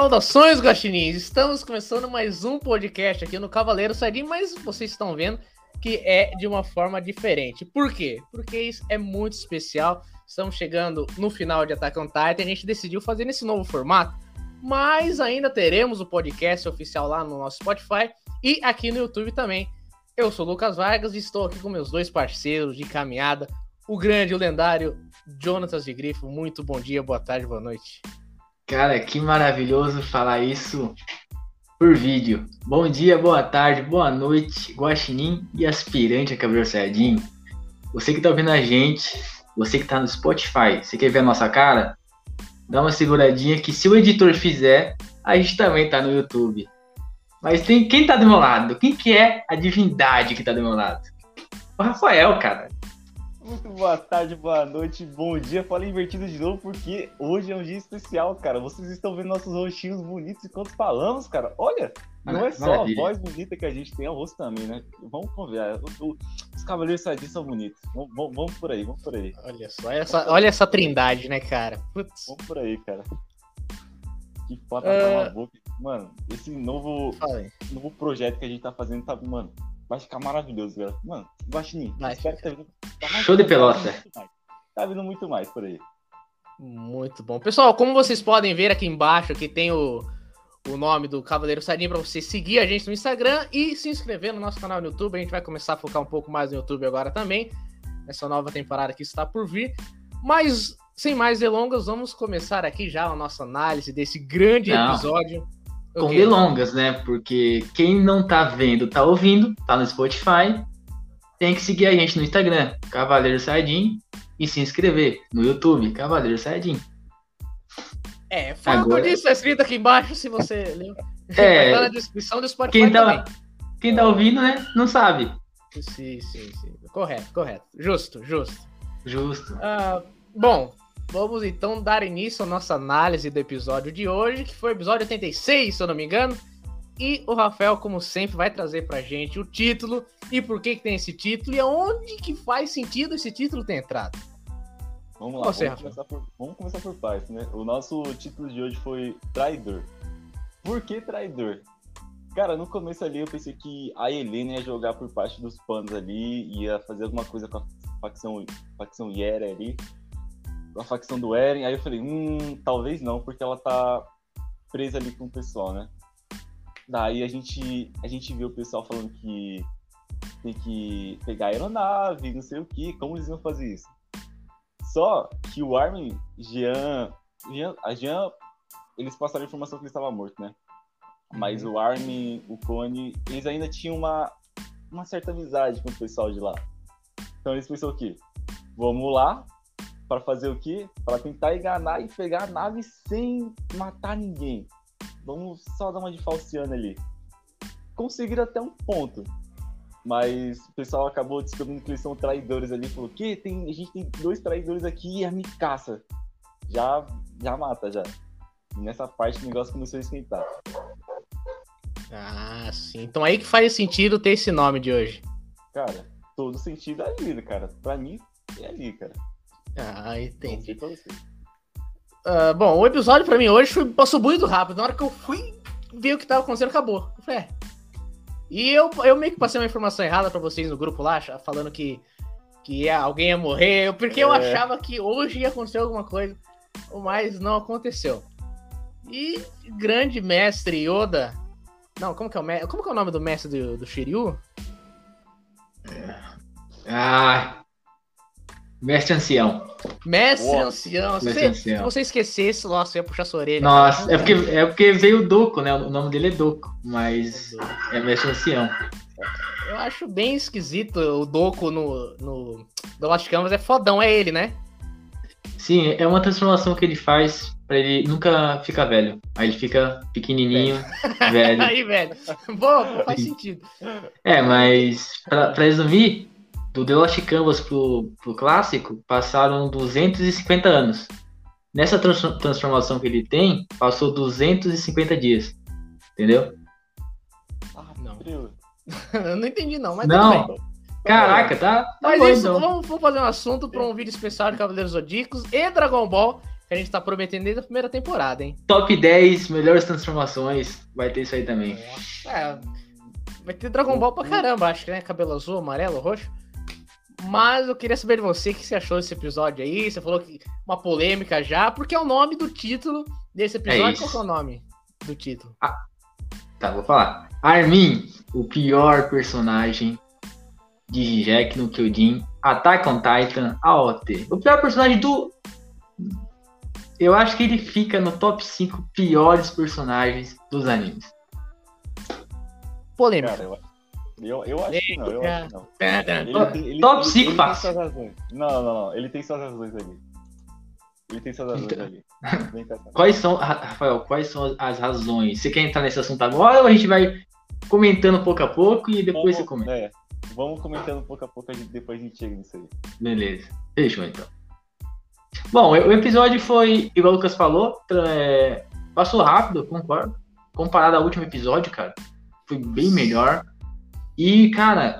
Saudações, guaxinins! Estamos começando mais um podcast aqui no Cavaleiro Sadim, mas vocês estão vendo que é de uma forma diferente. Por quê? Porque isso é muito especial. Estamos chegando no final de Attack on Titan e a gente decidiu fazer nesse novo formato, mas ainda teremos o podcast oficial lá no nosso Spotify e aqui no YouTube também. Eu sou Lucas Vargas e estou aqui com meus dois parceiros de caminhada, o grande, o lendário Jonatas de Grifo. Muito bom dia, boa tarde, boa noite. Cara, que maravilhoso falar isso por vídeo. Bom dia, boa tarde, boa noite, guaxinim e aspirante a cabelo sardinho. Você que tá ouvindo a gente, você que tá no Spotify, você quer ver a nossa cara? Dá uma seguradinha que se o editor fizer, a gente também tá no YouTube. Mas tem quem tá do meu lado? Quem que é a divindade que tá do meu lado? O Rafael, cara. Muito boa tarde, boa noite, bom dia. Falei invertido de novo porque hoje é um dia especial, cara. Vocês estão vendo nossos rostinhos bonitos enquanto falamos, cara. Olha, não é só Maravilha. a voz bonita que a gente tem, é o rosto também, né? Vamos conviar. Os cavaleiros sadios são bonitos. Vamos, vamos, vamos, por aí, vamos por aí. Olha só, olha essa, olha essa trindade, né, cara? Putz. Vamos por aí, cara. Que foda uh... na boca. Mano, esse novo, novo projeto que a gente tá fazendo tá, mano, vai ficar maravilhoso, galera. Mano, Guaxinim, espero que tá vindo. Tá Show de pelota. Tá vindo muito mais por aí. Muito bom. Pessoal, como vocês podem ver aqui embaixo, aqui tem o, o nome do Cavaleiro Sardinha para você seguir a gente no Instagram e se inscrever no nosso canal no YouTube. A gente vai começar a focar um pouco mais no YouTube agora também. Essa nova temporada que está por vir. Mas, sem mais delongas, vamos começar aqui já a nossa análise desse grande Não. episódio com okay. delongas, né? Porque quem não tá vendo, tá ouvindo, tá no Spotify, tem que seguir a gente no Instagram, Cavaleiro Sardim, e se inscrever no YouTube, Cavaleiro Sardim. É, fala Agora... disso, tá escrito aqui embaixo se você leu. É, tá na descrição do Spotify quem tá, também. Quem tá ouvindo, né, não sabe. Sim, sim, sim. Correto, correto. Justo, justo. Justo. Uh, bom, Vamos então dar início à nossa análise do episódio de hoje, que foi o episódio 86, se eu não me engano. E o Rafael, como sempre, vai trazer pra gente o título e por que, que tem esse título e aonde que faz sentido esse título ter entrado. Vamos lá, Você, vamos, começar por, vamos começar por partes, né? O nosso título de hoje foi Traidor. Por que Traidor? Cara, no começo ali eu pensei que a Helena ia jogar por parte dos panos ali, ia fazer alguma coisa com a facção, facção Yera ali a facção do Eren. Aí eu falei, hum, talvez não, porque ela tá presa ali com o pessoal, né? Daí a gente, a gente viu o pessoal falando que tem que pegar a aeronave, não sei o que, como eles iam fazer isso. Só que o Armin, Jean, Jean a Jean, eles passaram a informação que ele estava morto, né? Mas uhum. o Armin, o Cone, eles ainda tinham uma, uma certa amizade com o pessoal de lá. Então eles pensaram o quê? Vamos lá, para fazer o quê? Para tentar enganar e pegar a nave sem matar ninguém. Vamos só dar uma de falciano ali. Conseguiram até um ponto. Mas o pessoal acabou descobrindo que eles são traidores ali. Falou, que tem, a gente tem dois traidores aqui e a caça. Já, já mata, já. E nessa parte o negócio começou a esquentar. Ah, sim. Então aí que faz sentido ter esse nome de hoje. Cara, todo sentido é ali, cara. Pra mim, é ali, cara. Ah, entendi. Uh, bom, o episódio pra mim hoje foi, passou muito rápido. Na hora que eu fui ver o que tava acontecendo, acabou. Eu falei, é. E eu, eu meio que passei uma informação errada para vocês no grupo lá, falando que, que alguém ia morrer, porque é. eu achava que hoje ia acontecer alguma coisa, mas não aconteceu. E grande mestre Yoda. Não, como que é o, como que é o nome do mestre do, do Shiryu? Ah, Mestre ancião. Mestre Uou. ancião. Mestre se, ancião. se você esquecesse, nossa, eu ia puxar sua orelha. Nossa, é porque, é porque veio o Doco, né? O nome dele é Doco, mas é, mestre ancião. Eu acho bem esquisito o Doco no, no do Lost Canvas. É fodão, é ele, né? Sim, é uma transformação que ele faz pra ele nunca ficar velho. Aí ele fica pequenininho, velho. Aí, velho. Bom, faz sentido. É, mas pra, pra resumir, do The Lost Canvas pro, pro clássico, passaram 250 anos. Nessa trans transformação que ele tem, passou 250 dias. Entendeu? Ah, não. Eu não entendi, não, mas não. Caraca, tá. tá mas bom, isso, então. vamos, vamos, fazer um assunto para um vídeo especial de Cavaleiros Zodíacos e Dragon Ball. que a gente tá prometendo desde a primeira temporada, hein? Top 10 melhores transformações. Vai ter isso aí também. É, vai ter Dragon Ball pra caramba, acho que, né? Cabelo azul, amarelo, roxo. Mas eu queria saber de você o que você achou desse episódio aí. Você falou que uma polêmica já, porque é o nome do título desse episódio. É Qual é o nome do título? Ah, tá, vou falar. Armin, o pior personagem de Jack no Kyojin, Attack on Titan, AOT. O pior personagem do. Eu acho que ele fica no top 5 piores personagens dos animes. Polêmica. Cara, eu, eu, eu acho que não, eu acho que não. Ele Top- tem- ele- top ele- cinco ele tem fácil. suas razões. Não, não, não. Ele tem suas razões ali. Ele tem suas razões Então- ali. Vem cá, cara. Quais são, Ra- Rafael, quais são as razões? Você quer entrar nesse assunto agora ou a gente vai comentando pouco a pouco e depois você comenta? é, vamos comentando pouco a pouco, a gente, depois a gente chega nisso aí. Beleza. Fechou então. Bom, o episódio foi, igual o Lucas falou, tra- é, passou rápido, concordo. Comparado ao último episódio, cara, foi bem melhor. E, cara,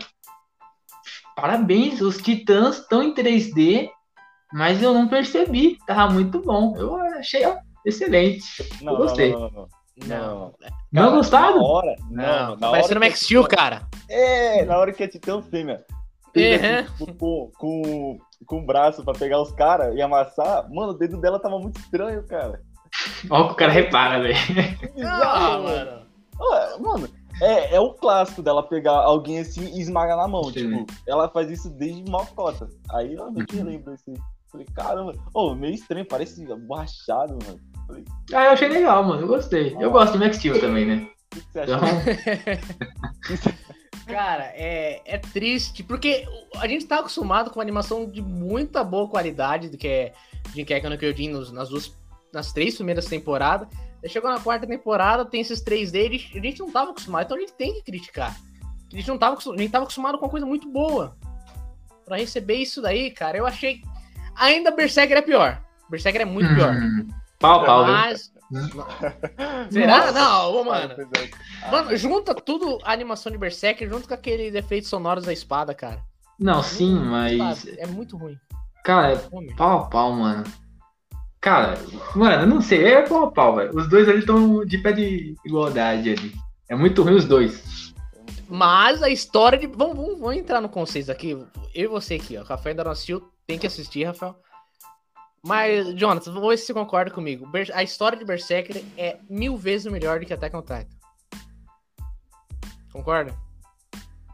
parabéns, os titãs estão em 3D, mas eu não percebi. Tava muito bom. Eu achei ó, excelente. Não, gostei. Não, não, não, não. Cara, gostaram? Na hora, Não, não, tá na parecendo hora Max que- Steel, cara. É, na hora que a Titã fêmea fez Uhum. assim, com, com, com o braço pra pegar os caras e amassar, mano, o dedo dela tava muito estranho, cara. Ó, que o cara repara, velho. Que Ah, bizarro, mano. Ah, Mano, é, é o clássico dela pegar alguém assim e esmagar na mão. Sim. Tipo, ela faz isso desde Mocota. Aí eu não que lembro assim. Falei, caramba, ô, meio estranho, parece borrachado, mano. Falei, o Ah, eu achei legal, mano. Eu gostei. Eu gosto de Max Steel também, né? que, que você achou? Então, Cara, é, é triste, porque a gente tá acostumado com uma animação de muita boa qualidade, do que é Jinkeka no Kyojin nas duas, nas três primeiras temporadas. Chegou na quarta temporada, tem esses três deles, a gente não tava acostumado, então a gente tem que criticar. A gente não tava, a gente tava acostumado com uma coisa muito boa. Pra receber isso daí, cara, eu achei. Ainda Berserker é pior. Berserker é muito pior. hum, pau, pau, viu? Mas. Será? Nossa. Não, ô, mano. Apesar- Mano, junta tudo a animação de Berserker junto com aqueles efeitos sonoros da espada, cara. Não, sim, Não, mas. É muito ruim. Cara, é pau a pau, mano. Cara, mano, eu não sei, é pau a pau, velho. Os dois ali estão de pé de igualdade ali. É muito ruim os dois. Mas a história de. Vamos, vamos, vamos entrar no conceito aqui. Eu e você aqui, ó. Rafael ainda não assistiu, tem que assistir, Rafael. Mas, Jonathan, vamos ver se você concorda comigo. A história de Berserker é mil vezes melhor do que Attack on Titan. Concorda?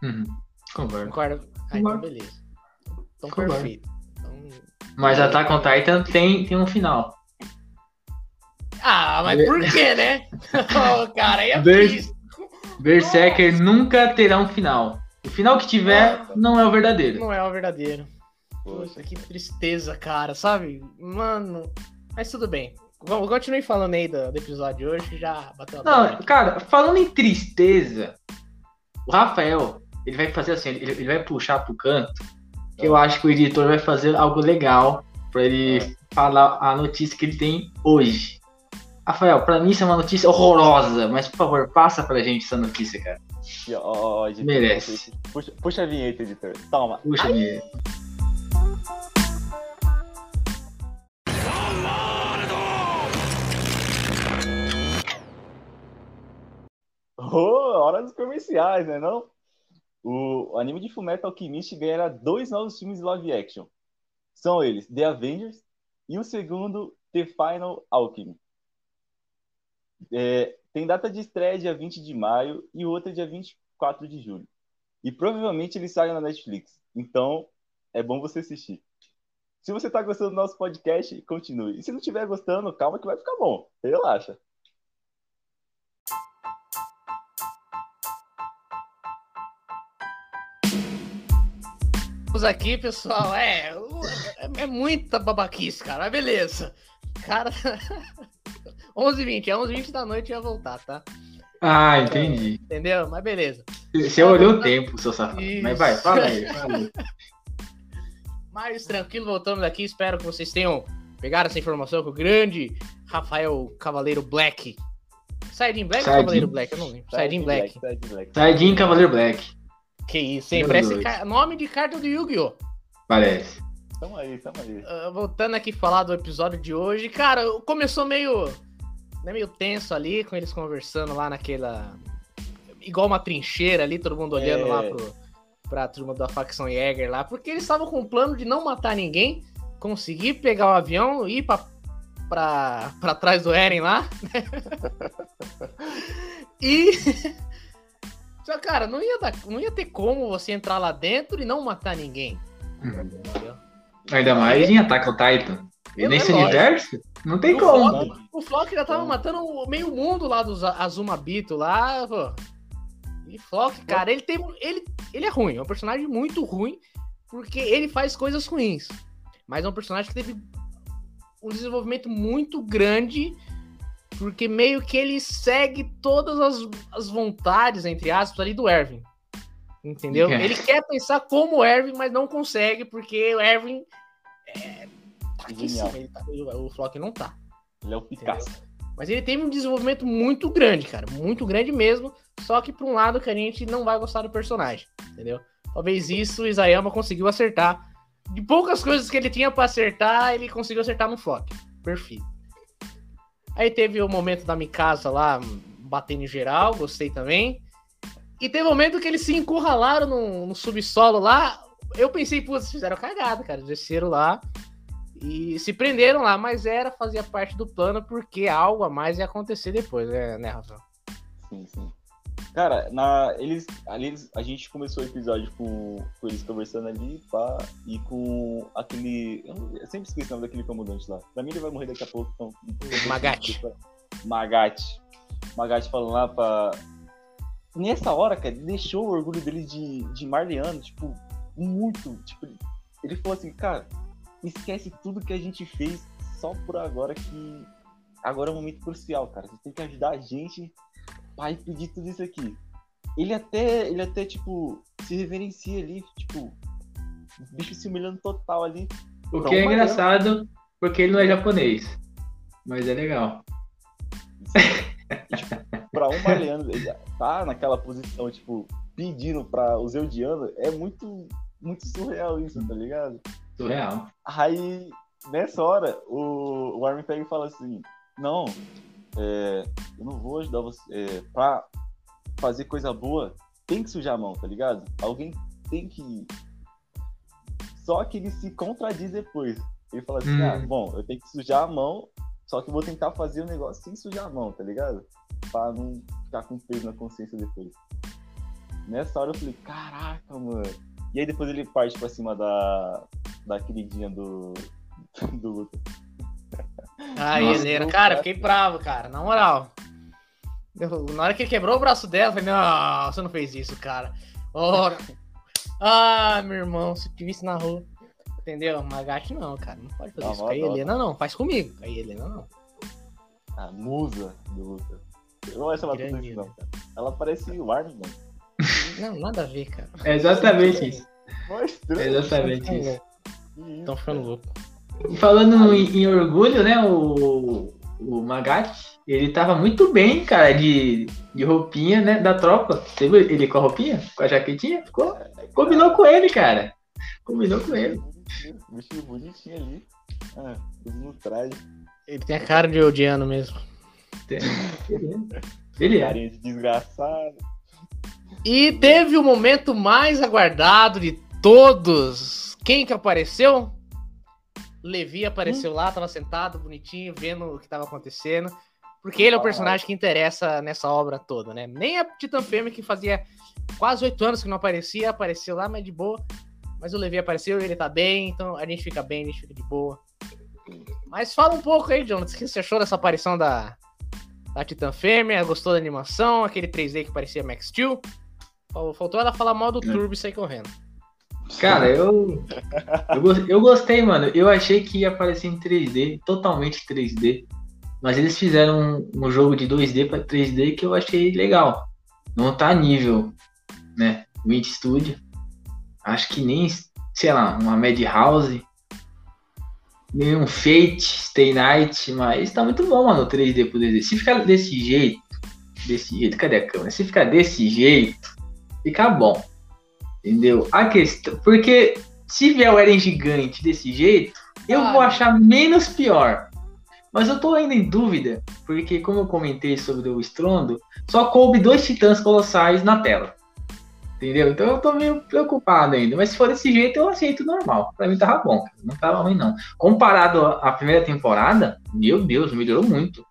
Uhum, concordo. Concorda? Ah, então beleza. Então Concordo. perfeito. Mas Attack on Titan tem, tem um final. Ah, mas por quê, né? oh, cara, aí é Ber- triste. Berserker nunca terá um final. O final que tiver Nossa. não é o verdadeiro. Não é o verdadeiro. Poxa. Que tristeza, cara, sabe? Mano. Mas tudo bem. Vamos, continue falando aí do, do episódio de hoje, que já bateu a Não, cara, falando em tristeza, o Rafael, ele vai fazer assim, ele, ele vai puxar pro canto, que eu acho que o editor vai fazer algo legal pra ele É. falar a notícia que ele tem hoje. Rafael, pra mim isso é uma notícia horrorosa, mas por favor, passa pra gente essa notícia, cara. Ó, ó, editor, Merece. Puxa, puxa a vinheta, editor. Toma. Puxa, me... Oh, hora dos comerciais, né não? O, anime de Fullmetal Alchemist ganhará dois novos filmes live action. São eles The Avengers e o segundo The Final Alchemy. É, tem data de estreia dia 20 de maio e o outro é dia 24 de julho. E provavelmente eles saem na Netflix. Então, é bom você assistir. Se você tá gostando do nosso podcast, continue. E se não estiver gostando, calma que vai ficar bom. Relaxa. Vamos aqui, pessoal. É, é, é muita babaquice, cara. Mas beleza. Cara. 11h20, é 11h20 da noite ia voltar, tá? Ah, entendi. Entendeu? Mas beleza. Você olhou o tempo, seu safado. Isso. Mas vai, fala aí. Fala aí. Mas tranquilo, voltamos aqui. Espero que vocês tenham pegado essa informação com o grande Rafael Cavaleiro Black. Saiyajin Black ou Saiyajin. Cavaleiro Black? Eu não lembro. Saiyajin Black. Black. Saiyajin Cavaleiro Black, Que isso, hein? Parece ca- nome de carta do Yu-Gi-Oh! parece. Tamo aí, tamo aí. Uh, voltando aqui falar do episódio de hoje, cara, começou meio. Né, meio tenso ali, com eles conversando lá naquela. Igual uma trincheira ali, todo mundo olhando é... lá pro, pra turma da facção Jäger lá, porque eles estavam com o plano de não matar ninguém, conseguir pegar o avião e ir pra, pra, pra trás do Eren lá. e. Só, cara, não ia, dar, não ia ter como você entrar lá dentro e não matar ninguém. Uhum. Ainda mais em Attack on Titan. E nesse é universo, não tem o como. Flock, o Flock já tava matando meio mundo lá dos Azumabito lá, pô. E Flock, cara, ele tem. Ele, ele é ruim, é um personagem muito ruim, porque ele faz coisas ruins. Mas é um personagem que teve um desenvolvimento muito grande, porque meio que ele segue todas as, as vontades, entre aspas, ali do Erwin. Entendeu? É. Ele quer pensar como o Erwin, mas não consegue, porque o Erwin é. Tá, o Flock não tá. Ele é o Picasso. Entendeu? Mas ele teve um desenvolvimento muito grande, cara. Muito grande mesmo. Só que pra um lado que a gente não vai gostar do personagem. Entendeu? Talvez isso o Isayama conseguiu acertar. De poucas coisas que ele tinha para acertar, ele conseguiu acertar no Flock. Perfeito. Aí teve o momento da Mikasa lá, batendo em geral, gostei também. E teve um momento que eles se encurralaram no, no subsolo lá. Eu pensei, putz, fizeram cagada, cara. Desceram lá e se prenderam lá, mas era, fazia parte do plano, porque algo a mais ia acontecer depois, né, né Rafael? Sim, sim. Cara, na, eles, ali eles, a gente começou o episódio com, com eles conversando ali, pá, e com aquele. Eu sempre esqueço o nome daquele comandante lá. Pra mim ele vai morrer daqui a pouco. Então, Magate. Magate. Magate falando lá pra, nessa hora, cara, deixou o orgulho dele de, de Marliano, tipo, muito. Tipo, ele falou assim, cara, esquece tudo que a gente fez só por agora que agora é um momento crucial, cara. Você tem que ajudar a gente para impedir tudo isso aqui. Ele até, ele até, tipo, se reverencia ali, tipo, o bicho se humilhando total ali. O que é engraçado, porque ele não é japonês. Mas é legal. Tipo, pra um Mariano tá naquela posição, tipo, pedindo pra o Zeudiano, é muito, muito surreal isso, tá ligado? Surreal. Aí, nessa hora, o, o Armin pega e fala assim, não, é, eu não vou ajudar você. É, pra fazer coisa boa, tem que sujar a mão, tá ligado? Alguém tem que. Só que ele se contradiz depois. Ele fala assim, hum. ah, bom, eu tenho que sujar a mão, só que eu vou tentar fazer o negócio sem sujar a mão, tá ligado? Pra não ficar com peso na consciência depois. Nessa hora eu falei, caraca, mano. E aí depois ele parte pra cima da, da queridinha do, do Lucas. Ai, Helena, cara, fiquei bravo, cara, na moral. Na hora que ele quebrou o braço dela, eu falei, não, você não fez isso, cara. Ora. Ah, meu irmão, se te visse na rua. Entendeu? Magate não, cara. Não pode fazer não, isso com a Helena, não. Faz comigo. Com a Helena, não. A musa do Lucas. Eu não vai chamar tudo isso, não, cara. Ela parece o Armin, mano. Não, nada a ver, cara. É exatamente isso. É exatamente isso. Estão ficando louco. Falando em, em, orgulho, né? O, o Magatti, ele tava muito bem, cara, de, de roupinha, né? Da tropa. Você viu ele com a roupinha? Com a jaquetinha? Ficou? Combinou com ele, cara. Combinou com ele. Vestido bonitinho ali. Ah, tudo no traje. Ele tem a cara de odiano mesmo. Ele é. Carinha de desgraçado. E teve o momento mais aguardado de todos. Quem que apareceu? Levi apareceu hum. lá, tava sentado, bonitinho, vendo o que tava acontecendo. Porque ele é o personagem que interessa nessa obra toda, né? Nem a Titan Fêmea, que fazia quase oito anos que não aparecia, apareceu lá, mas de boa. Mas o Levi apareceu, ele tá bem, então a gente fica bem, a gente fica de boa. Mas fala um pouco aí, Jonathan, o que você achou dessa aparição da, da Titan Fêmea? Gostou da animação? Aquele 3D que parecia Max Steel? Faltou ela falar mal do é. Turbo e sair correndo. Cara, eu, eu, eu gostei, mano. Eu achei que ia aparecer em 3D, totalmente 3D. Mas eles fizeram um, um jogo de 2D para 3D que eu achei legal. Não tá nível, né? Mint Studio. Acho que nem, sei lá, uma Madhouse. Nem um Fate, Stay Night, mas tá muito bom, mano, o 3D pro 2D. Se ficar desse jeito, desse jeito, cadê a câmera? Se ficar desse jeito, fica bom. Entendeu? A questão. Porque se vier o Eren gigante desse jeito, eu ah, vou achar menos pior. Mas eu tô ainda em dúvida, porque como eu comentei sobre o Estrondo, só coube dois titãs colossais na tela. Entendeu? Então eu tô meio preocupado ainda. Mas se for desse jeito, eu aceito normal. Pra mim tava bom. Não tava ruim, não. Comparado à primeira temporada, meu Deus, melhorou muito.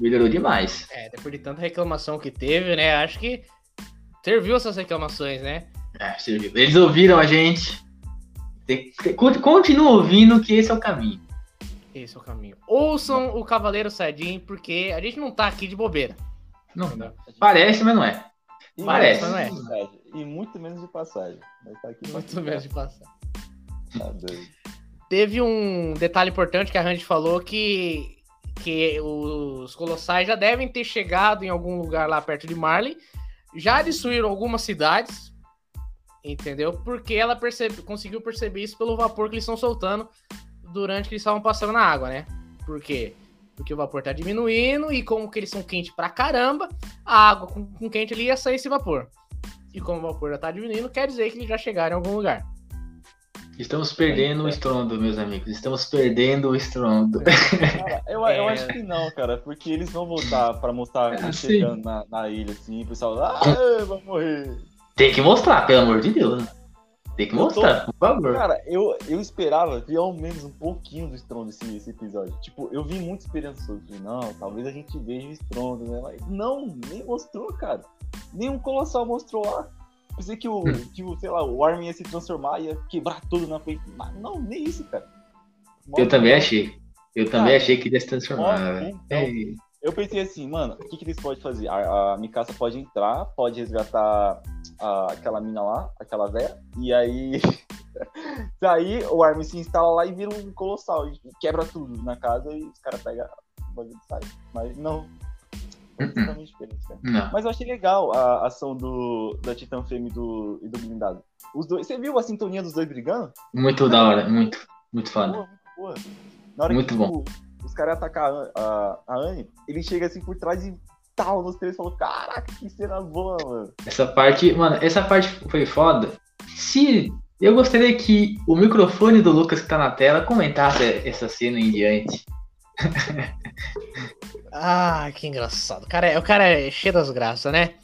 Melhorou demais. É, depois de tanta reclamação que teve, né? Acho que serviu essas reclamações, né? É. Eles ouviram a gente. Continua ouvindo que esse é o caminho. Esse é o caminho. Ouçam o Cavaleiro Saiyajin, porque a gente não tá aqui de bobeira. Não, parece, mas não é. E parece, mas não é. E muito menos de passagem. Tá muito menos de passagem. Tá Teve um detalhe importante que a Randy falou que, que os Colossais já devem ter chegado em algum lugar lá perto de Marley. Já destruíram algumas cidades, Entendeu? Porque ela percebe, conseguiu perceber isso pelo vapor que eles estão soltando durante que eles estavam passando na água, né? Por quê? Porque o vapor tá diminuindo e como que eles são quentes pra caramba, a água com, com quente ali ia sair esse vapor. E como o vapor já tá diminuindo, quer dizer que eles já chegaram em algum lugar. Estamos perdendo o estrondo, meus amigos. Estamos perdendo o estrondo. Cara, eu, é... eu acho que não, cara, porque eles vão voltar para mostrar é, chegando na, na, ilha, assim, o pessoal, ah, vai morrer. Tem que mostrar, pelo amor de Deus. Né? Tem que mostrar, tô... por favor. Cara, eu, eu esperava ver ao menos um pouquinho do Strondo nesse, esse episódio. Tipo, eu vi muita esperançoso. Não, talvez a gente veja o Strondo, né? Mas não, nem mostrou, cara. Nenhum Colossal mostrou lá. Pensei que o, hum. que o, sei lá, o Armin ia se transformar, ia quebrar tudo na frente. Mas não, nem isso, cara. Mostra eu também achei. Eu cara, também achei que ia se transformar. Então, eu pensei assim, mano, o que, que eles podem fazer? A, a Mikasa pode entrar, pode resgatar a, aquela mina lá, aquela velha, e aí. aí o Armin se instala lá e vira um colossal, e quebra tudo na casa e os caras pegam o bagulho e sai. Mas não. Totalmente diferente, Não. Mas eu achei legal a ação do, da Titan Fêmea do, e do blindado. Os dois, você viu a sintonia dos dois brigando? Muito da hora, muito. Muito foda. Boa, muito boa. Na hora muito que, bom. Tipo, os caras atacar a, a, a Anne, ele chega assim por trás e tal nos três falou: Caraca, que cena boa, mano. Essa parte, mano, essa parte foi foda. Se. Eu gostaria que o microfone do Lucas que tá na tela comentasse essa cena em diante. ah, que engraçado. O cara, é, o cara é cheio das graças, né?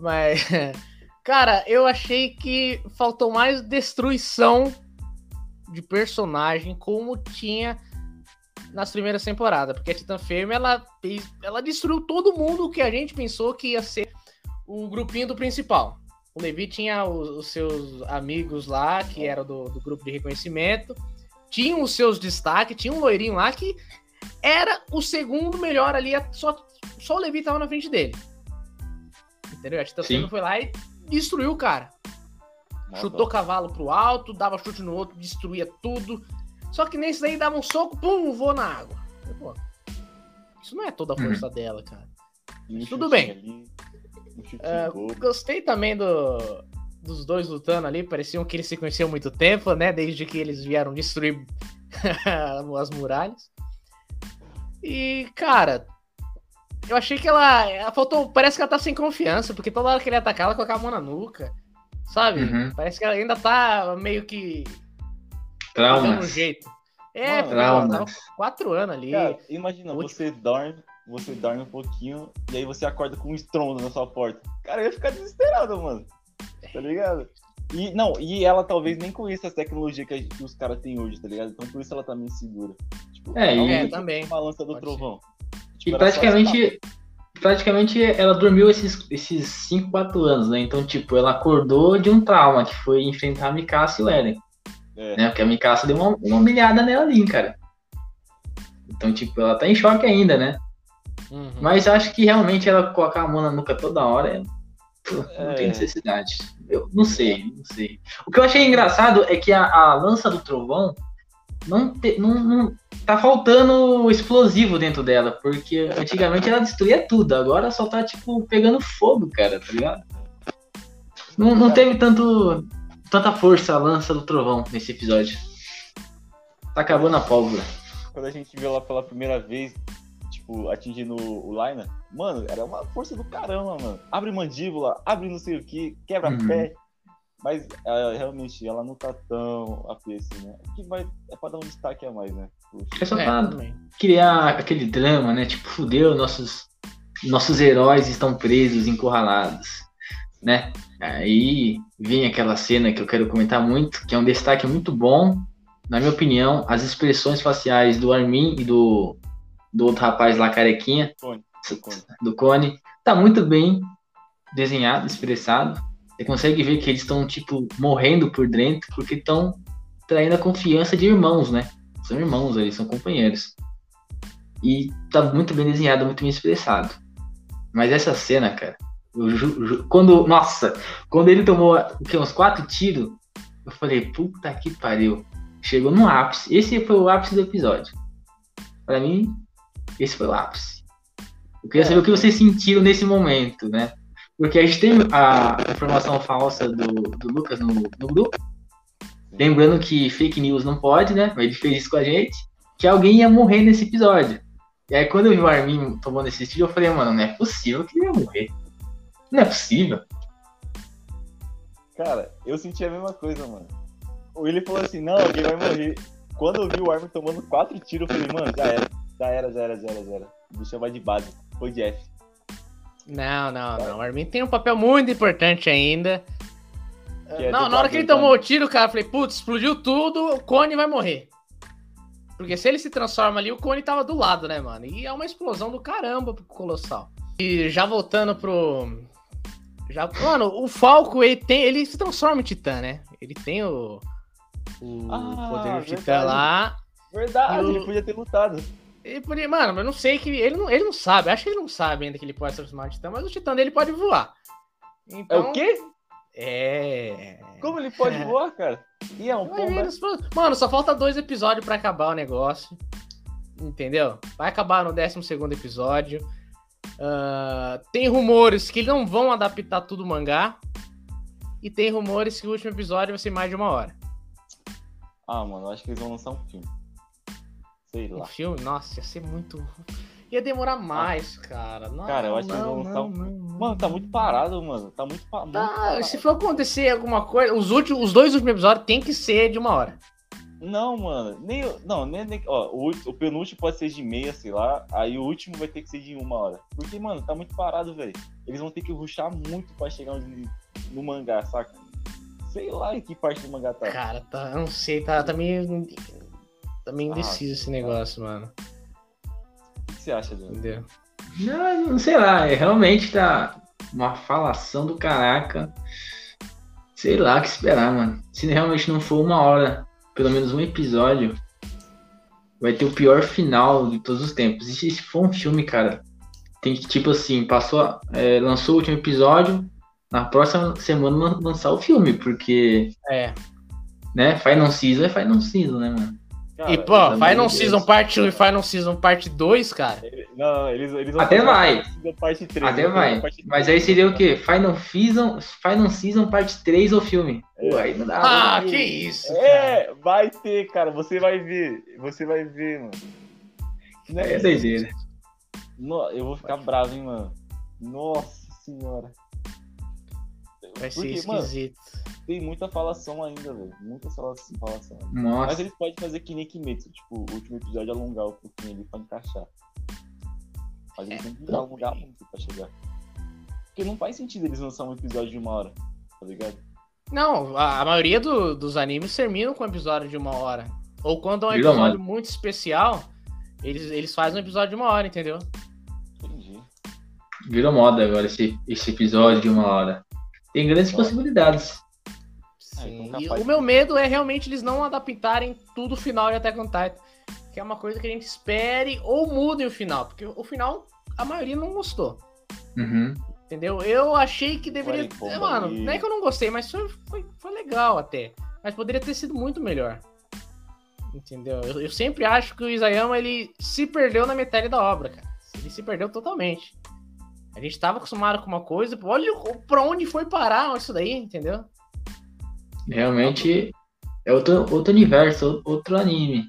Mas. Cara, eu achei que faltou mais destruição de personagem como tinha nas primeiras temporadas, porque a Titan Fêmea ela, ela destruiu todo mundo que a gente pensou que ia ser o grupinho do principal. O Levi tinha os, os seus amigos lá, que era do, do grupo de reconhecimento, tinha os seus destaques, tinha um loirinho lá que era o segundo melhor ali, só, só o Levi tava na frente dele. Entendeu? A Titan Fêmea foi lá e destruiu o cara. Chutou cavalo pro alto, dava chute no outro, destruía tudo. Só que nesse daí dava um soco, pum, voou na água. Pô, isso não é toda a uhum. força dela, cara. Tudo bem. Ali, uh, gostei também do, dos dois lutando ali. Pareciam que eles se conheciam há muito tempo, né? Desde que eles vieram destruir as muralhas. E, cara, eu achei que ela, ela, faltou. Parece que ela tá sem confiança, porque toda hora que ele atacar, ela coloca a mão na nuca. Sabe? Uhum. Parece que ela ainda tá meio que Traumas. Um jeito. É, Traumas. quatro anos ali. Cara, imagina, você dorme, você dorme um pouquinho e aí você acorda com um estrondo na sua porta. Cara, eu ia ficar desesperado, mano. Tá ligado? E, não, e ela talvez nem conheça a tecnologia que, que os caras têm hoje, tá ligado? Então por isso ela tá meio segura. Tipo, é, e... é também. Uma lança do Pode trovão. Tipo, e praticamente, praticamente ela dormiu esses, esses 5, 4 anos, né? Então, tipo, ela acordou de um trauma, que foi enfrentar a Mikasa e o Eren. É. Né? Porque a Mikasa deu uma, uma humilhada nela ali, cara. Então, tipo, ela tá em choque ainda, né? Uhum. Mas acho que realmente ela colocar a mão na nuca toda hora não tem é. necessidade. Eu não sei, não sei. O que eu achei engraçado é que a, a lança do trovão não, te, não, não tá faltando explosivo dentro dela, porque antigamente ela destruía tudo, agora só tá tipo pegando fogo, cara, tá ligado? Não, não teve tanto tanta força a lança do trovão nesse episódio. Tá acabando a pólvora. Quando a gente viu ela pela primeira vez, tipo, atingindo o Lina, mano, era uma força do caramba, mano. Abre mandíbula, abre não sei o que, quebra uhum. pé. Mas uh, realmente ela não tá tão AP assim, né? Que vai, é pra dar um destaque a mais, né? É só pra é, criar aquele drama, né? Tipo, fudeu, nossos, nossos heróis estão presos, encurralados, né? Aí vem aquela cena que eu quero comentar muito, que é um destaque muito bom, na minha opinião, as expressões faciais do Armin e do, do outro rapaz lá, carequinha, Cone. do Cone, tá muito bem desenhado, expressado. Você consegue ver que eles estão, tipo, morrendo por dentro, porque estão traindo a confiança de irmãos, né? São irmãos ali, são companheiros. E tá muito bem desenhado, muito bem expressado. Mas essa cena, cara, quando. Nossa, quando ele tomou que, uns quatro tiros, eu falei, puta que pariu. Chegou no ápice. Esse foi o ápice do episódio. Para mim, esse foi o ápice. Eu queria é. saber o que vocês sentiram nesse momento, né? Porque a gente tem a informação falsa do, do Lucas no, no grupo. Lembrando que fake news não pode, né? Mas ele fez isso com a gente. Que alguém ia morrer nesse episódio. E aí, quando eu vi o Armin tomando esse tiro, eu falei, mano, não é possível que ele ia morrer. Não é possível. Cara, eu senti a mesma coisa, mano. O Willi falou assim, não, alguém vai morrer. Quando eu vi o Armin tomando quatro tiros, eu falei, mano, já era. Já era, já era, já era, já era. O bicho vai de base. Foi de F. Não, não, não. O Armin tem um papel muito importante ainda. É não, na hora que ele tomou o tiro, cara, eu falei, putz, explodiu tudo, o Cone vai morrer. Porque se ele se transforma ali, o Cone tava do lado, né, mano? E é uma explosão do caramba pro Colossal. E já voltando pro. Já, mano, o Falco, ele, tem, ele se transforma em Titã, né? Ele tem o, o ah, poder do Titã lá. Verdade, o... ele podia ter lutado. Ele podia, mano, eu não sei que. Ele não, ele não sabe, acho que ele não sabe ainda que ele pode se transformar em Titã, mas o Titã dele pode voar. Então, é o quê? É. Como ele pode voar, cara? E é um pomba. Mano, só falta dois episódios para acabar o negócio. Entendeu? Vai acabar no 12 episódio. Uh, tem rumores que não vão adaptar tudo o mangá. E tem rumores que o último episódio vai ser mais de uma hora. Ah, mano, acho que eles vão lançar um filme. Sei lá. Um filme? Nossa, ia ser muito. Ia demorar mais, ah. cara. Não, cara, eu acho não, que eles vão lançar um. Não, mano, tá muito parado, mano. Tá muito, pa... tá, parado. Se for acontecer alguma coisa, os, últimos, os dois últimos episódios tem que ser de uma hora. Não, mano. Nem, não, nem, nem ó, o, o penúltimo pode ser de meia, sei lá. Aí o último vai ter que ser de uma hora. Porque, mano, tá muito parado, velho. Eles vão ter que ruxar muito pra chegar onde, no mangá, saca? Sei lá em que parte do mangá tá. Cara, tá, não sei, tá, tá meio. Tá meio indeciso ah, esse negócio, mano. O que você acha, Duane? Entendeu? Não, não sei lá, é, realmente tá uma falação do caraca. Sei lá o que esperar, mano. Se realmente não for uma hora pelo menos um episódio, vai ter o pior final de todos os tempos. E se for um filme, cara, tem que, tipo assim, passou, é, lançou o último episódio, na próxima semana lançar o filme, porque. É. Né? Final Season é Final Season, né, mano? Cara, e, pô, Final Season parte 1 e Final Season parte 2, cara. Não, eles, eles vão Até vai. Parte 3, Até vai. Mas aí seria o quê? Final Season, Final Season parte 3 ou filme? É. Pô, aí não dá. Ah, que isso. É, cara. vai ter, cara. Você vai ver. Você vai ver, mano. Não é, é doideira. Eu vou ficar bravo, hein, mano. Nossa senhora. Vai ser Porque, esquisito. Mano, tem muita falação ainda, velho. Muita falação. Nossa. Mas eles podem fazer que nem Kimetsu, tipo, o último episódio alongar um pouquinho ali pra encaixar. Mas eles é, têm que alongar muito pra chegar. Porque não faz sentido eles lançar um episódio de uma hora, tá ligado? Não, a, a maioria do, dos animes terminam com um episódio de uma hora. Ou quando é um episódio muito especial, eles, eles fazem um episódio de uma hora, entendeu? Entendi. Virou moda agora esse, esse episódio de uma hora. Tem grandes possibilidades. Sim. então, e o meu medo é realmente eles não adaptarem tudo o final de Attack on Titan. Que é uma coisa que a gente espere ou mudem o final. Porque o final, a maioria não gostou. Uhum. Entendeu? Eu achei que deveria. É, mano, não é que eu não gostei, mas foi, foi, foi legal até. Mas poderia ter sido muito melhor. Entendeu? Eu, eu, sempre acho que o Isayama ele se perdeu na metade da obra, cara. Ele se perdeu totalmente. A gente estava acostumado com uma coisa, olha pra onde foi parar isso daí, entendeu? Realmente é outro, outro universo, outro anime.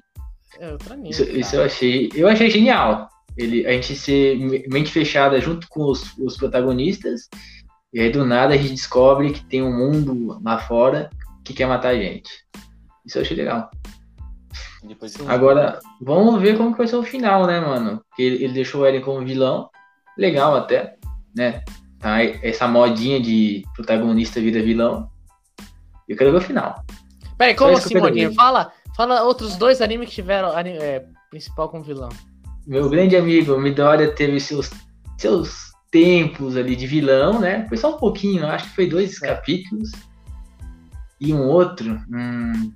É outro anime. Isso, isso, eu achei. Eu achei genial. Ele, a gente ser mente fechada junto com os, os protagonistas E aí do nada a gente descobre que tem um mundo lá fora que quer matar a gente. Isso eu achei legal. Depois... Agora, vamos ver como que vai ser o final, né, mano? Porque ele, ele deixou o Eren como vilão. Legal até, né? Tá, essa modinha de protagonista vira vilão. Eu quero ver o final. Peraí, como assim, modinha? Fala, fala outros dois animes que tiveram é, principal como vilão. Meu grande amigo Midoriya teve seus, seus tempos ali de vilão, né? Foi só um pouquinho, acho que foi dois é. capítulos. E um outro. Hum...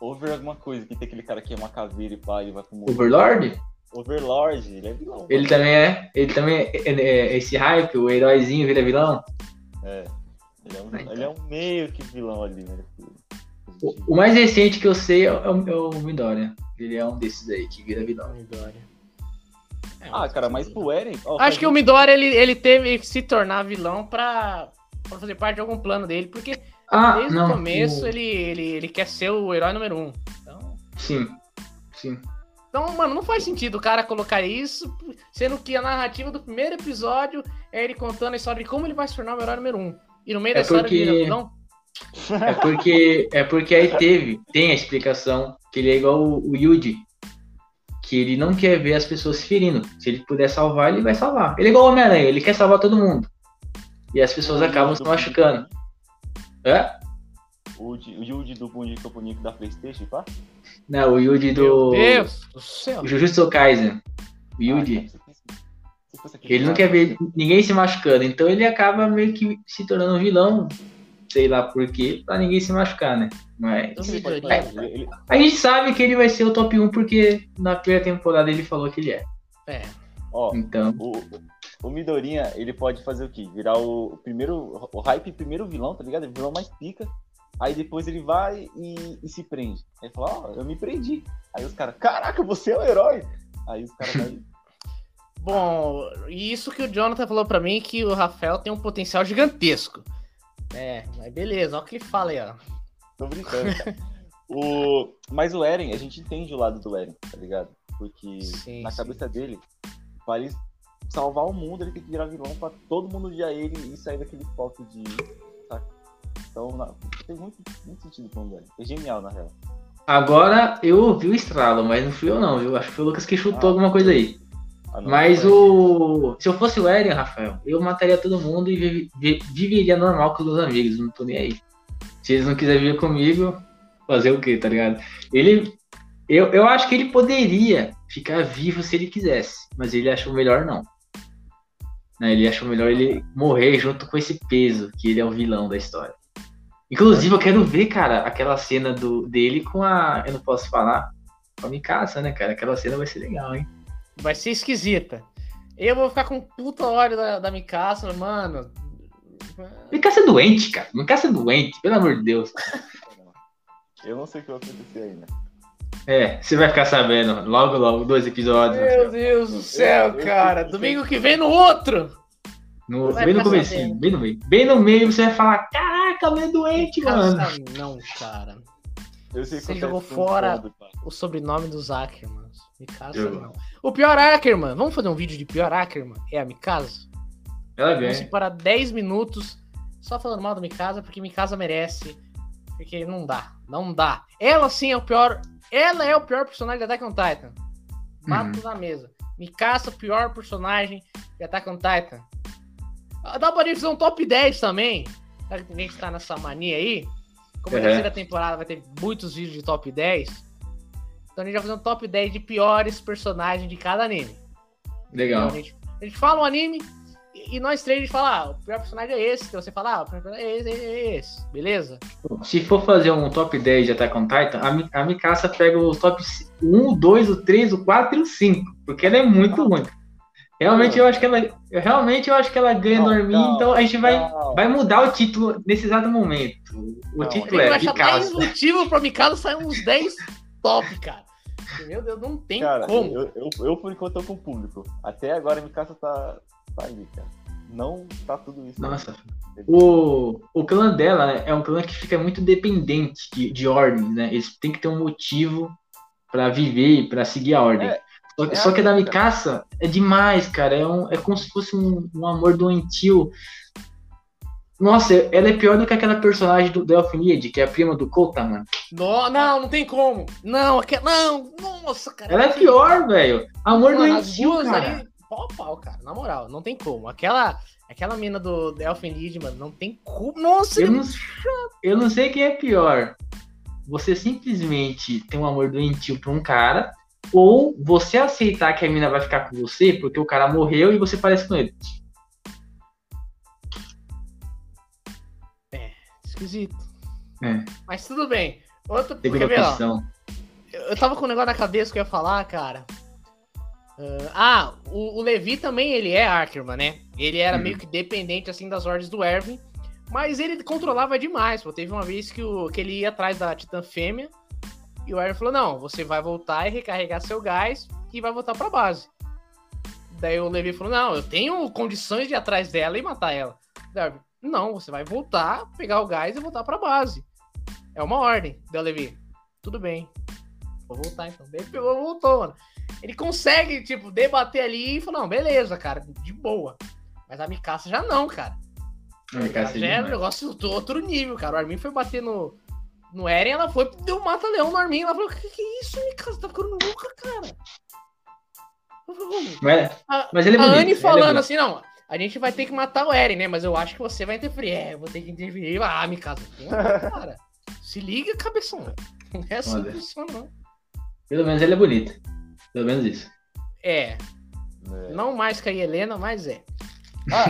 Over alguma coisa, que tem aquele cara que é uma caveira e pá, e vai pro mundo. Overlord? Overlord, ele é vilão. Ele também é. Ele também é, é, é, esse hype, o heróizinho vira vilão. É. Ele é um, então. ele é um meio que vilão ali, né? O, o, mais recente que eu sei é o, é o Midoriya. Ele é um desses aí que vira vilão. Midoriya. É, ah, cara, mas pro Eren. Oh, Acho que o Midoriya ele, ele teve que se tornar vilão pra, pra fazer parte de algum plano dele, porque ah, desde não, o começo o... Ele, ele, ele quer ser o herói número um. Então... Sim, sim. Então, mano, não faz sentido o cara colocar isso, sendo que a narrativa do primeiro episódio é ele contando a história de como ele vai se tornar o herói número um. E no meio é da porque... não. É porque, é porque aí teve, tem a explicação que ele é igual o, o Yuji, que ele não quer ver as pessoas se ferindo. Se ele puder salvar, ele vai salvar. Ele é igual o Homem-Aranha, ele quer salvar todo mundo. E as pessoas acabam se machucando. É? O, Yuji do Boneco Boneco da Playstation, pá? Não, o Yuji do. Meu Deus do céu! O Jujutsu Kaisen. O Yuji. Ah, ele não quer ver ninguém se machucando, então ele acaba meio que se tornando um vilão, sei lá por quê, pra ninguém se machucar, né? Mas. É, a gente sabe que ele vai ser o top 1 porque na primeira temporada ele falou que ele é. É. Ó, então. O, o Midorinha, ele pode fazer o quê? Virar o primeiro. O hype primeiro vilão, tá ligado? O vilão mais pica. Aí depois ele vai e, e se prende. Aí fala, ó, oh, eu me prendi. Aí os caras, caraca, você é o herói. Aí os caras vai. Bom, isso que o Jonathan falou para mim que o Rafael tem um potencial gigantesco. É, mas beleza, olha o que ele fala aí, ó. Tô brincando, cara. o... Mas o Eren, a gente entende o lado do Eren, tá ligado? Porque sim, na sim. cabeça dele, para salvar o mundo, ele tem que virar vilão pra todo mundo odiar ele e sair daquele foco de. Saca? Então, não, tem muito, muito sentido com o Eren. É genial, na real. Agora eu ouvi o estralo, mas não fui eu não, viu? Acho que foi o Lucas que chutou ah, alguma coisa aí. Mas o. Se eu fosse o Eren, Rafael, eu mataria todo mundo e viveria normal com os meus amigos, não tô nem aí. Se eles não quiserem viver comigo, fazer o quê, tá ligado? Ele. Eu, eu acho que ele poderia ficar vivo se ele quisesse, mas ele achou melhor não. Né, ele achou melhor ele morrer junto com esse peso, que ele é o vilão da história. Inclusive, eu quero ver, cara, aquela cena do, dele com a. Eu não posso falar. Com a Mikasa, né, cara? Aquela cena vai ser legal, hein? Vai ser esquisita. Eu vou ficar com puta ódio da, da Mikasa, mano. Mikasa é doente, cara. Mikasa é doente, pelo amor de Deus. Eu não sei o que vai acontecer ainda. É, você vai ficar sabendo logo, logo, dois episódios. Meu Deus do céu, eu, cara. Eu, eu, Domingo que vem no outro. No, bem no começo, bem no meio. Bem no meio você vai falar, caraca, meu é doente, Mikasa, mano. Não, cara. Você jogou fora o sobrenome do Zacher, mano. Mikasa não. O pior Ackerman, vamos fazer um vídeo de pior Ackerman? É a Mikasa? Ela vem. Vamos para 10 minutos só falando mal da Mikasa, porque Mikasa merece. Porque não dá, não dá. Ela sim é o pior. Ela é o pior personagem de Attack on Titan. Mato uhum. na mesa. Mikasa, pior personagem de Attack on Titan. Dá pra fazer um top 10 também. Que a gente tá nessa mania aí. Como uhum. a terceira temporada vai ter muitos vídeos de top 10. Então a gente vai fazer um top 10 de piores personagens de cada anime. Legal. Então, a, gente, a gente fala um anime e, nós três a gente fala, ah, o pior personagem é esse. Que você fala, ah, o pior personagem é esse, é esse. Beleza? Se for fazer um top 10 de Attack on Titan, a, a Mikasa pega o top 1, o 2, o 3, o 4 e o 5. Porque ela é muito ruim. Realmente eu acho que ela, eu, realmente eu acho que ela ganha não, no não, então a gente vai, vai mudar o título nesse exato momento. O não, título é Mikasa. 10 motivos pra Mikasa sair uns 10 top, cara. Meu Deus, não tem cara, como. Eu, eu, eu, por enquanto, tô com o público. Até agora, minha casa tá, tá aí, cara. Não tá tudo isso. Nossa. O, o clã dela é um clã que fica muito dependente de, de ordens, né? Eles têm que ter um motivo para viver e pra seguir a ordem. É, só, é só que a da Mikasa é demais, cara. É, um, é como se fosse um, um amor doentio. Nossa, ela é pior do que aquela personagem do Delphinid, que é a prima do Kota, mano. No, não, não tem como. Não, aquela, não, nossa, cara. Ela é pior, velho. Amor mano, doentio, cara. Pau pau, cara. Na moral, não tem como. Aquela, aquela mina do Delphinid, mano, não tem como. Nossa, eu, não, eu não sei quem é pior. Você simplesmente tem um amor doentio pra um cara, ou você aceitar que a mina vai ficar com você porque o cara morreu e você parece com ele. Esquisito. É. Mas tudo bem. Outro, Segunda ver, ó, eu tava com um negócio na cabeça que eu ia falar, cara. Uh, ah, o, o, Levi também, ele é Ackerman, né? Ele era hum. meio que dependente, assim, das ordens do Erwin. Mas ele controlava demais, pô. Teve uma vez que, o, que ele ia atrás da Titã Fêmea. E o Erwin falou, não, você vai voltar e recarregar seu gás e vai voltar pra base. Daí o Levi falou, não, eu tenho condições de ir atrás dela e matar ela. Daí, não, você vai voltar, pegar o gás e voltar pra base. É uma ordem. Deu Levi. Tudo bem. Vou voltar então. Ele pegou voltou, mano. Ele consegue, tipo, debater ali e falar, não, beleza, cara, de boa. Mas a Mikasa já não, cara. A Mikasa já é um negócio do outro nível, cara. O Armin foi bater no, no Eren, ela foi, deu um mata-leão no Armin. Ela falou, que que é isso, Mikasa? Tá ficando louca, cara. Mas, mas ele é bonito, A Anne falando é assim, não, a gente vai ter que matar o Eren, né? Mas eu acho que você vai interferir. É, eu vou ter que interferir. Ah, me casa. cara. Se liga, cabeção. Não é assim que funciona, não. Pelo menos ele é bonito. Pelo menos isso. É. é. Não mais que a Helena, mas é. Ah,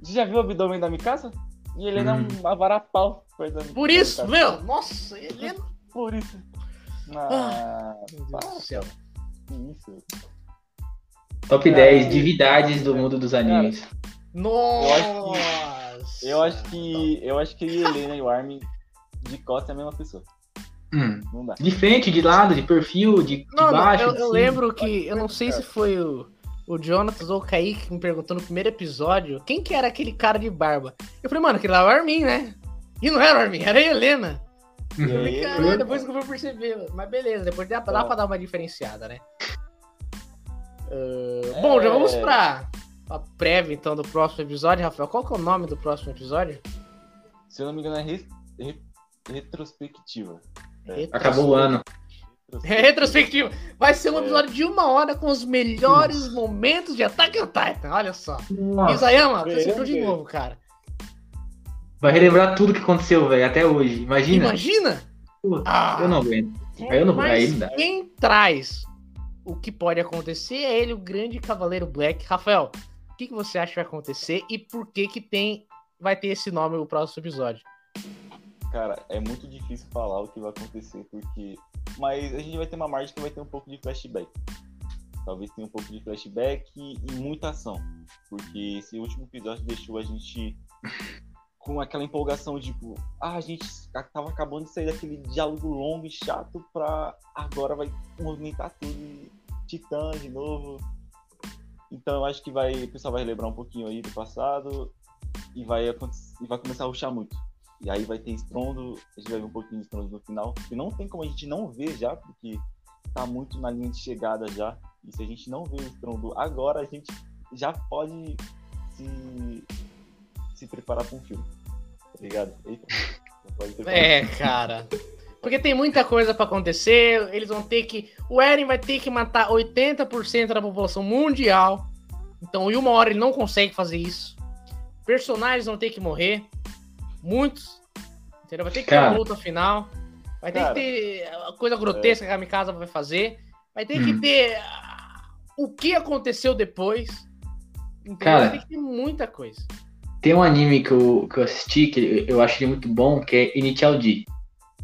você já viu o abdômen da Mikasa? E Helena hum. é uma varapau. Por isso, meu. Nossa, Helena. Por isso. Ah, meu Deus do céu. Que isso. Top 10 divindades do mundo dos animes. Nossa! Eu acho que. Eu acho que, eu acho que Helena e o Armin de costa é a mesma pessoa. Hum. De frente, de lado, de perfil, de, não, de baixo. Não, eu, eu lembro que. Eu não sei se foi o, o Jonatas ou o Kaique que me perguntou no primeiro episódio quem que era aquele cara de barba. Eu falei, mano, aquele lá é o Armin, né? E não era o Armin, era a Helena. Eu falei, caralho, depois que eu vou perceber. Mas beleza, depois dá, dá pra dar uma diferenciada, né? Uh, Bom, já vamos é. pra, pra prévia então do próximo episódio, Rafael. Qual que é o nome do próximo episódio? Se eu não me engano, é re... Re... retrospectiva. É. Acabou o ano. É retrospectiva. Vai ser um é. episódio é. de uma hora com os melhores Nossa. momentos de Attack on Titan. Olha só. Nossa. Isayama, você acertou de novo, cara. Vai relembrar tudo que aconteceu, velho, até hoje. Imagina. Imagina? ah. Eu não aguento. Aí eu não, dá. Quem traz o que pode acontecer é ele, o grande Cavaleiro Black. Rafael, o que, que você acha que vai acontecer e por que que tem vai ter esse nome no próximo episódio? Cara, é muito difícil falar o que vai acontecer, porque. Mas a gente vai ter uma margem que vai ter um pouco de flashback. Talvez tenha um pouco de flashback e, e muita ação. Porque esse último episódio deixou a gente com aquela empolgação, tipo, ah, a gente tava acabando de sair daquele diálogo longo e chato pra agora vai movimentar tudo e Titã de novo. Então eu acho que vai, o pessoal vai relembrar um pouquinho aí do passado e vai, e vai começar a ruxar muito. E aí vai ter estrondo, a gente vai ver um pouquinho de estrondo no final, que não tem como a gente não ver já, porque tá muito na linha de chegada já. E se a gente não ver o estrondo agora, a gente já pode se se preparar para um filme. Tá ligado? Eita, é, cara. Porque tem muita coisa para acontecer. Eles vão ter que. O Eren vai ter que matar 80% da população mundial. Então, em uma hora ele não consegue fazer isso. Personagens vão ter que morrer. Muitos. Entendeu? Vai ter que ter uma luta final. Vai ter cara, que ter a coisa grotesca é. que a Mikasa vai fazer. Vai ter hum. que ter o que aconteceu depois. Então, cara, vai ter que ter muita coisa. Tem um anime que eu, que eu assisti, que eu acho ele muito bom, que é Initial D.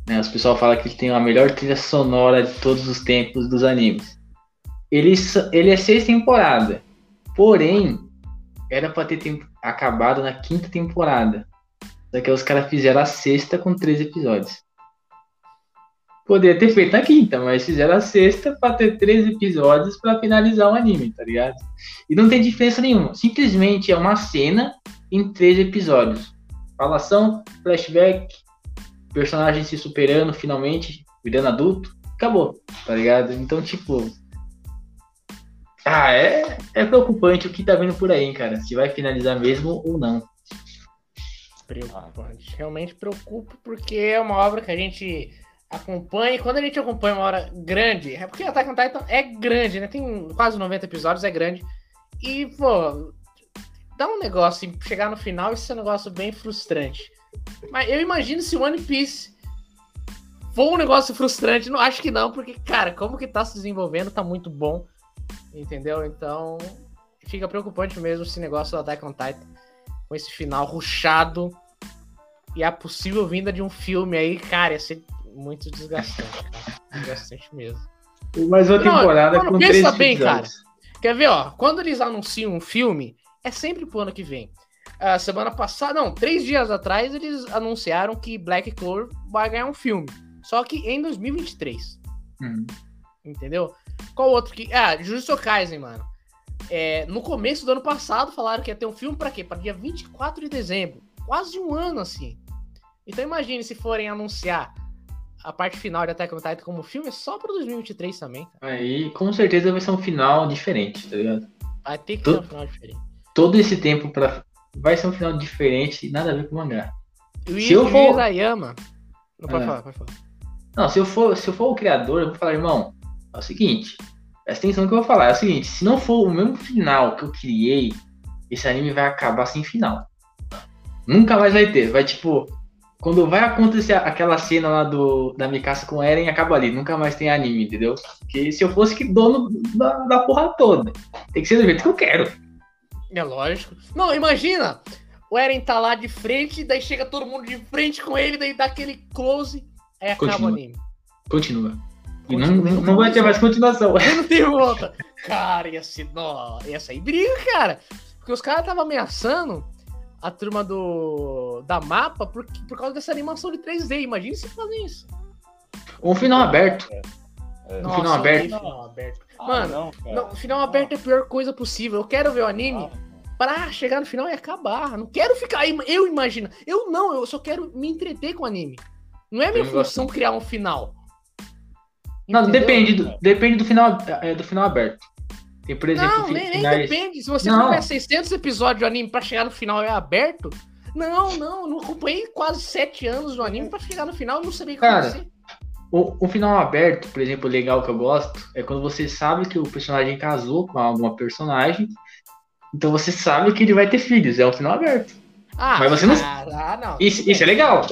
Né? Os pessoal fala que ele tem a melhor trilha sonora de todos os tempos dos animes. Ele, ele é seis temporadas. Porém, era pra ter tempo, acabado na quinta temporada. Só que os caras fizeram a sexta com três episódios. Poderia ter feito a quinta, mas fizeram a sexta pra ter três episódios para finalizar o anime, tá ligado? E não tem diferença nenhuma. Simplesmente é uma cena em três episódios. Falação, flashback, personagem se superando finalmente, virando adulto, acabou, tá ligado? Então, tipo. Ah, é, é preocupante o que tá vindo por aí, cara. Se vai finalizar mesmo ou não. Preocupante. Realmente preocupa porque é uma obra que a gente acompanha. E quando a gente acompanha uma obra grande, é porque Attack on Titan é grande, né? Tem quase 90 episódios, é grande. E, pô, dá um negócio, chegar no final, isso é um negócio bem frustrante. Mas eu imagino se One Piece for um negócio frustrante, não acho que não, porque, cara, como que tá se desenvolvendo, tá muito bom. Entendeu? Então, fica preocupante mesmo esse negócio do Attack on Titan com esse final ruchado e a possível vinda de um filme aí, cara, ia ser muito desgastante, cara. Desgastante mesmo. Mais uma temporada não, com pensa três bem, cara. Quer ver, ó? Quando eles anunciam um filme, é sempre pro ano que vem. A semana passada, não, três dias atrás, eles anunciaram que Black Clover vai ganhar um filme. Só que em 2023. Uhum. Entendeu? Qual outro que. Ah, Jujutsu Kaisen, mano. É, no começo do ano passado falaram que ia ter um filme para quê? Para dia 24 de dezembro. Quase um ano assim. Então imagine se forem anunciar a parte final de Attack on Titan como filme, é só para 2023 também. Cara. Aí com certeza vai ser um final diferente, tá ligado? Vai ter que todo, ser um final diferente. Todo esse tempo para vai ser um final diferente, nada a ver com o mangá. O se eu for Isayama, não pode é. falar, pode falar. Não, se eu for, se eu for o criador, eu vou falar, irmão, é o seguinte, Presta atenção no que eu vou falar. É o seguinte: se não for o mesmo final que eu criei, esse anime vai acabar sem final. Nunca mais vai ter. Vai tipo. Quando vai acontecer aquela cena lá do, da Mikasa com Eren, acaba ali. Nunca mais tem anime, entendeu? Porque se eu fosse que dono da, da porra toda, tem que ser do jeito que eu quero. É lógico. Não, imagina! O Eren tá lá de frente, daí chega todo mundo de frente com ele, daí dá aquele close, aí acaba Continua. o anime. Continua. E não, não vai ter mais continuação. Não tem volta. Cara, ia ser. Não, ia sair briga, cara. Porque os caras estavam ameaçando a turma do da mapa por, por causa dessa animação de 3D. Imagina se fazem isso. Um final aberto. É. É. Um final aberto. Final aberto. Ah, Mano, não, não, final aberto é a pior coisa possível. Eu quero ver o anime ah. pra chegar no final e acabar. Não quero ficar. Eu imagino. Eu não, eu só quero me entreter com o anime. Não é minha função criar um final. Não, depende do, depende do final, é, do final aberto. Tem, por exemplo, não, nem, finais... nem depende. Se você não. 600 episódios de anime pra chegar no final é aberto, não, não, não acompanhei quase 7 anos do anime pra chegar no final e não sabia o que Cara, o, o final aberto, por exemplo, legal que eu gosto, é quando você sabe que o personagem casou com alguma personagem, então você sabe que ele vai ter filhos, é um final aberto. Ah, Mas você não. Ah, não. Isso, isso é legal.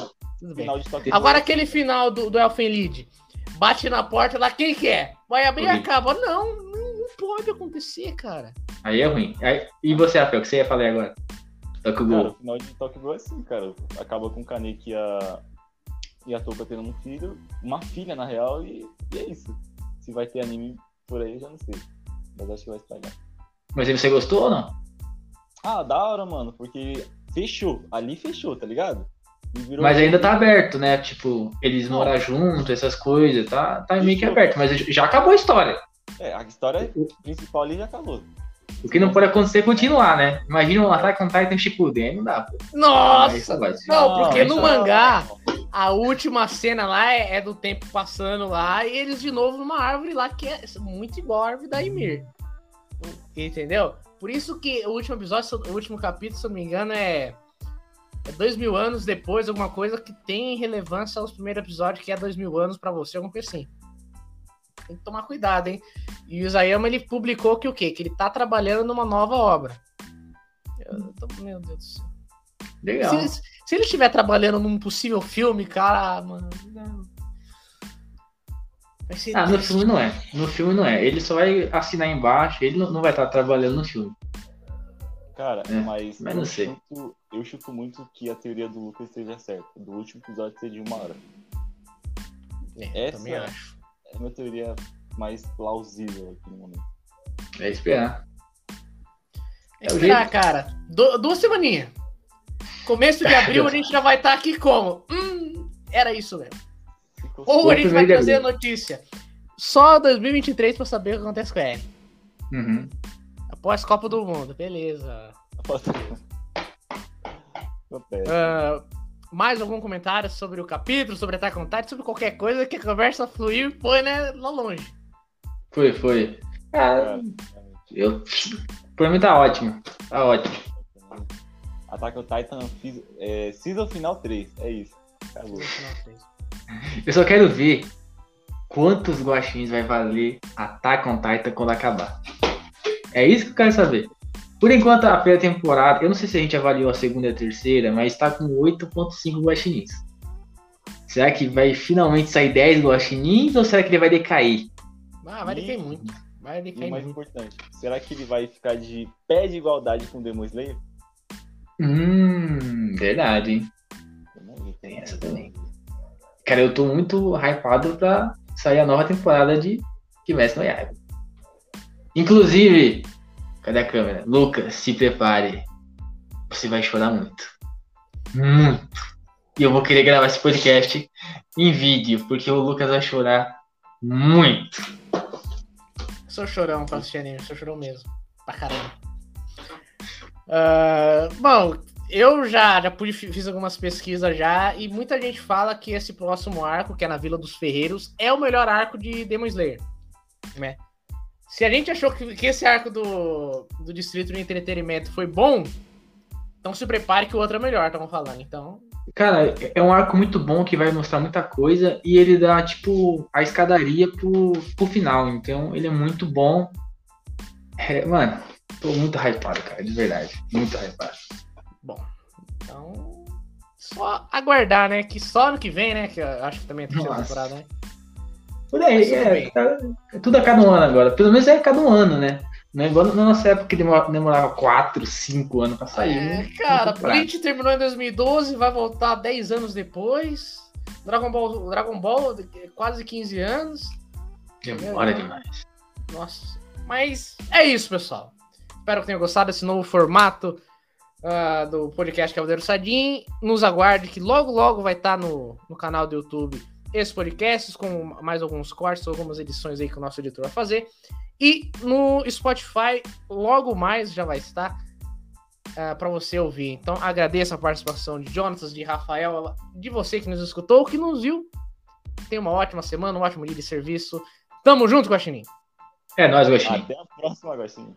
Agora aquele final do, do Elfen Lied bate na porta lá, quem que é? Vai abrir e acaba. Não, não pode acontecer, cara. Aí é ruim. Aí, e você, Rafael, o que você ia falar agora? Tokyo Ghoul. Cara, o final de Tokyo Ghoul é assim, cara. Acaba com o Kaneki e a, e a Toka tendo um filho, uma filha, na real, e, e, é isso. Se vai ter anime por aí, eu já não sei. Mas acho que vai estragar. Mas aí você gostou ou não? Ah, da hora, mano, porque fechou. Ali fechou, tá ligado? Mas ainda tá aberto, né? Tipo, eles moram junto, essas coisas, tá, tá meio que aberto, mas já acabou a história. É, a história principal ali já acabou. O que não pode acontecer é continuar, né? Imagina um Attack on Titan Shippuden, não dá, pô. Nossa! Não, porque no mangá, a última cena lá é, é, do tempo passando lá e eles de novo numa árvore lá que é muito igual a árvore da Ymir. Entendeu? Por isso que o último episódio, o último capítulo, se eu não me engano, é é dois mil anos depois, alguma coisa que tem relevância aos primeiros episódios, que é dois mil anos para você, alguma coisa assim. Tem que tomar cuidado, hein? E o Isayama, ele publicou que o quê? Que ele tá trabalhando numa nova obra. Eu tô... Meu Deus do céu. Legal. Se, se ele estiver trabalhando num possível filme, cara, mano... Não. Ah, no filme não é. No filme não é. Ele só vai assinar embaixo, ele não, não vai estar trabalhando no filme. Cara, é, mas, mas eu, chuto, eu chuto muito que a teoria do Lucas esteja certa. Do último episódio ser de uma hora. É, Essa também acho. é a minha teoria mais plausível aqui no momento. É esperar. É, é esperar, cara. Du duas semaninhas. Começo de abril a gente já vai estar tá aqui como? Hum, era isso mesmo. Ou a gente vai trazer a notícia. Só 2023 pra saber o que acontece com a R. Uhum. Após Copa do Mundo, beleza. uh, mais algum comentário sobre o capítulo, sobre Attack on Titan, sobre qualquer coisa que a conversa fluiu e foi, né, lá longe. Foi, foi. Ah, eu, pra mim tá ótimo. Tá ótimo. Attack on Titan é, Season Final 3. É isso. Acabou. Eu só quero ver quantos guaxins vai valer Attack on Titan quando acabar. É isso que eu quero saber. Por enquanto, a primeira temporada, eu não sei se a gente avaliou a segunda e a terceira, mas está com 8.5 guaxinins. Será que vai finalmente sair 10 guaxinins ou será que ele vai decair? Ah, vai decair muito. Vai decair e mais muito. importante, será que ele vai ficar de pé de igualdade com o Demon Slayer? Hum, verdade, hein? Tem essa também. Cara, eu tô muito hypado pra sair a nova temporada de Kimetsu no Yaiba. Inclusive, cadê a câmera? Lucas, se prepare. Você vai chorar muito. Muito. E eu vou querer gravar esse podcast em vídeo, porque o Lucas vai chorar muito. Sou chorão pra assistir anime, sou chorão mesmo. Pra caramba. Uh, bom, eu já, já pude, fiz algumas pesquisas já, e muita gente fala que esse próximo arco, que é na Vila dos Ferreiros, é o melhor arco de Demon Slayer. Né? Se a gente achou que, que esse arco do, do Distrito de Entretenimento foi bom, então se prepare que o outro é melhor, estamos falando. Então. Cara, é um arco muito bom que vai mostrar muita coisa e ele dá, tipo, a escadaria pro, pro final. Então ele é muito bom. É, mano, tô muito hypado, cara, de verdade. Muito hypado. Bom, então. Só aguardar, né? Que só ano que vem, né? Que eu acho que também é a terceira temporada, né? Por aí, é, tá, é, tudo a cada um ano agora. Pelo menos é a cada um ano, né? Não é igual na nossa época que demorava 4, 5 anos pra sair. É, né? cara, Bleach terminou em 2012, vai voltar 10 anos depois. Dragon Ball, Dragon Ball quase 15 anos. Demora demais. Nossa. Mas é isso, pessoal. Espero que tenham gostado desse novo formato uh, do podcast Cavaleiro Sadim. Nos aguarde que logo, logo vai estar tá no, no canal do YouTube esses podcasts, com mais alguns cortes, algumas edições aí que o nosso editor vai fazer. E no Spotify, logo mais já vai estar uh, ah, para você ouvir. Então agradeço a participação de Jonatas, de Rafael, de você que nos escutou, que nos viu. Tenha uma ótima semana, um ótimo dia de serviço. Tamo junto, Guaxinim. É nóis, Guaxinim. Até a próxima, Guaxinim.